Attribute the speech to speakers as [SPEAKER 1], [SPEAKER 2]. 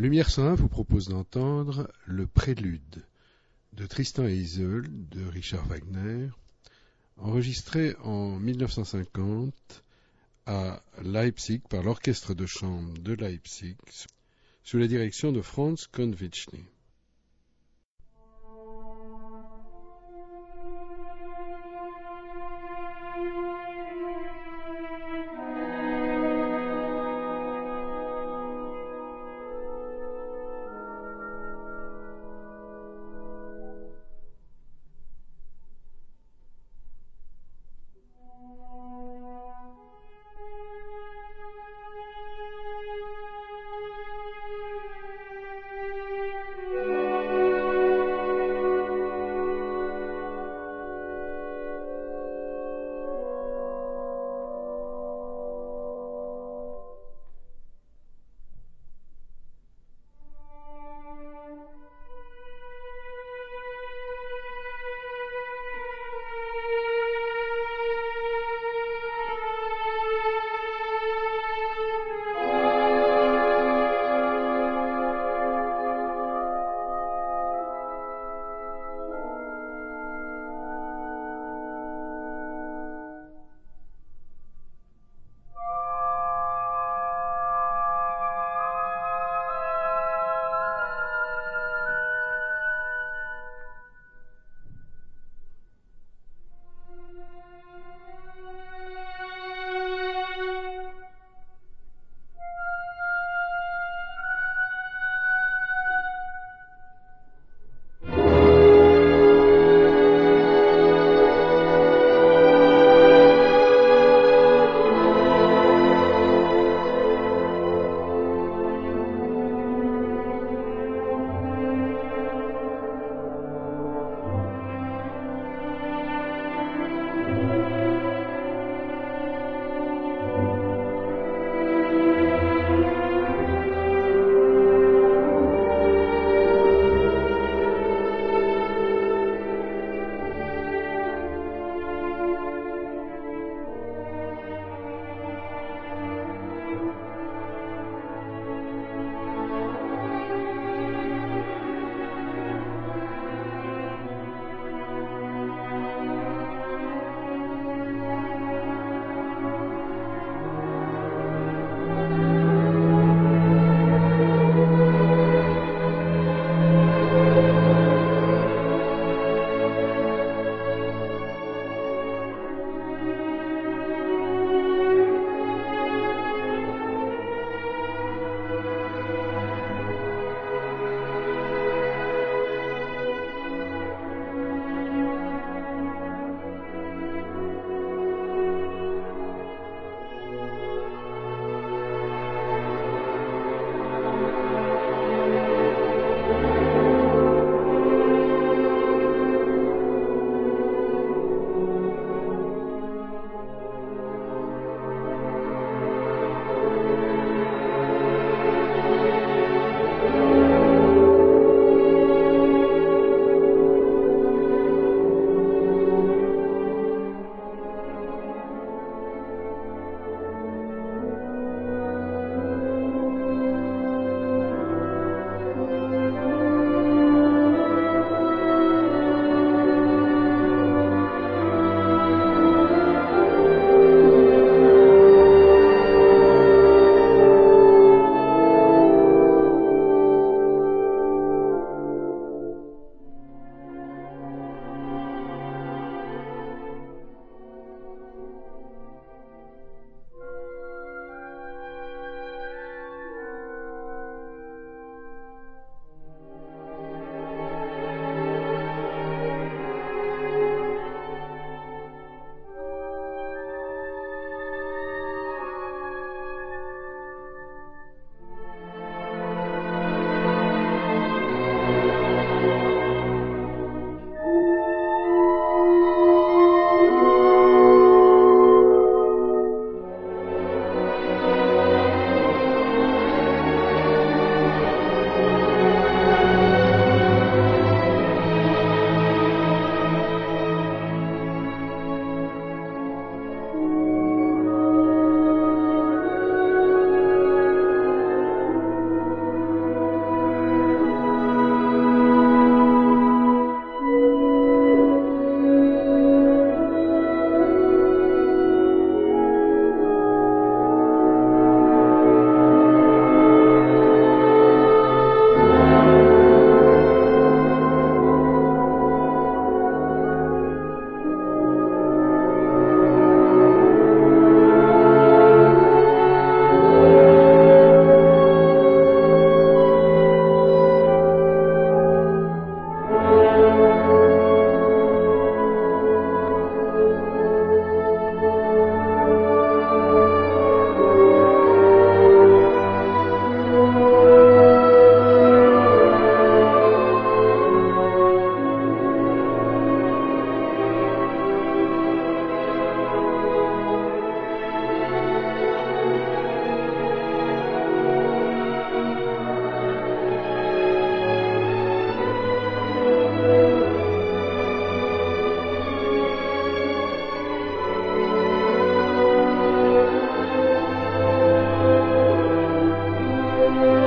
[SPEAKER 1] Lumière 101 vous propose d'entendre le prélude de Tristan et Isolde de Richard Wagner, enregistré en 1950 à Leipzig par l'orchestre de chambre de Leipzig sous la direction de Franz Konvichny.